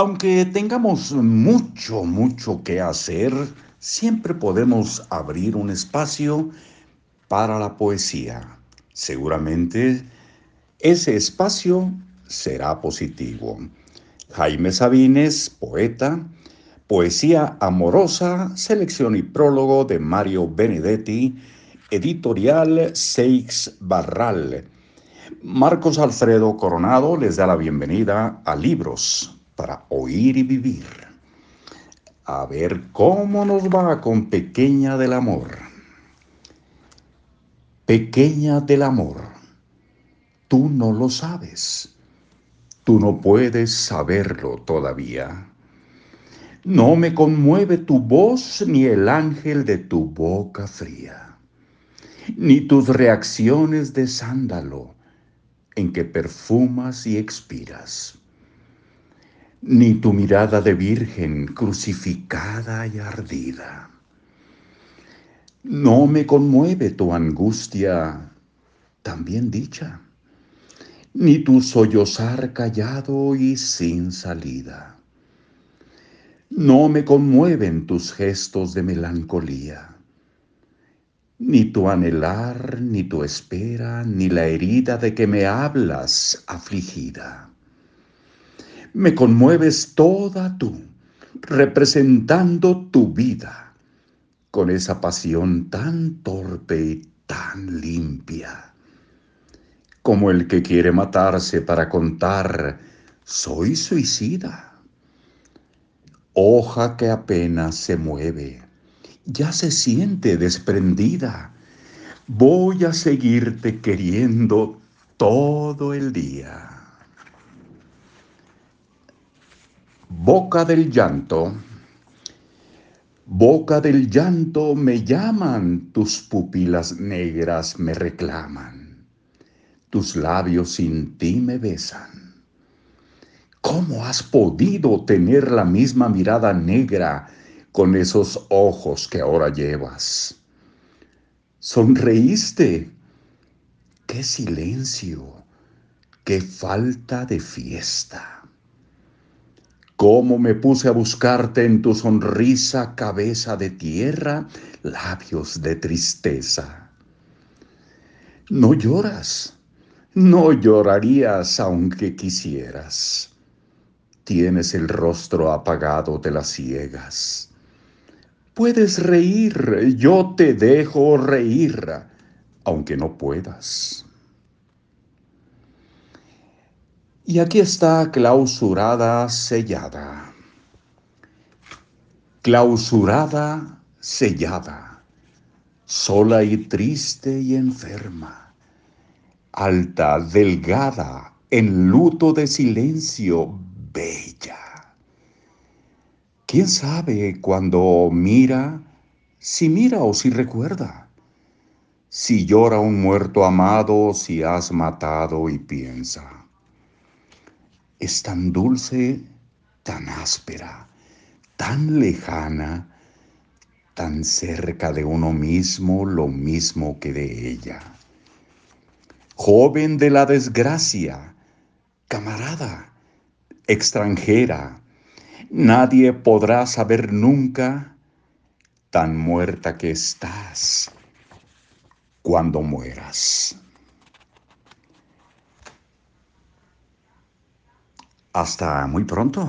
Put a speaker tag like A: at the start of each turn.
A: Aunque tengamos mucho, mucho que hacer, siempre podemos abrir un espacio para la poesía. Seguramente ese espacio será positivo. Jaime Sabines, poeta, Poesía Amorosa, selección y prólogo de Mario Benedetti, editorial Seix Barral. Marcos Alfredo Coronado les da la bienvenida a Libros para Oír y Vivir. A ver cómo nos va con Pequeña del Amor. Pequeña del Amor, tú no lo sabes, tú no puedes saberlo todavía. No me conmueve tu voz ni el ángel de tu boca fría, ni tus reacciones de sándalo en que perfumas y expiras, ni tu mirada de virgen crucificada y ardida. No me conmueve tu angustia también dicha, ni tu sollozar callado y sin salida. No me conmueven tus gestos de melancolía ni tu anhelar, ni tu espera, ni la herida de que me hablas afligida. Me conmueves toda tú, representando tu vida, con esa pasión tan torpe y tan limpia, como el que quiere matarse para contar, soy suicida. Hoja que apenas se mueve ya se siente desprendida. Voy a seguirte queriendo todo el día. Boca del llanto. Boca del llanto me llaman, tus pupilas negras me reclaman, tus labios sin ti me besan. ¿Cómo has podido tener la misma mirada negra con esos ojos que ahora llevas. Sonreíste. Qué silencio, qué falta de fiesta. Cómo me puse a buscarte en tu sonrisa, cabeza de tierra, labios de tristeza. No lloras, no llorarías aunque quisieras. Tienes el rostro apagado de las ciegas Puedes reír, yo te dejo reír, aunque no puedas. Y aquí está clausurada, sellada. Clausurada, sellada, sola y triste y enferma, alta, delgada, en luto de silencio, bella ¿Quién sabe cuando mira, si mira o si recuerda? Si llora un muerto amado, si has matado y piensa. Es tan dulce, tan áspera, tan lejana, tan cerca de uno mismo, lo mismo que de ella. Joven de la desgracia, camarada, extranjera, Nadie podrá saber nunca tan muerta que estás cuando mueras. Hasta muy pronto.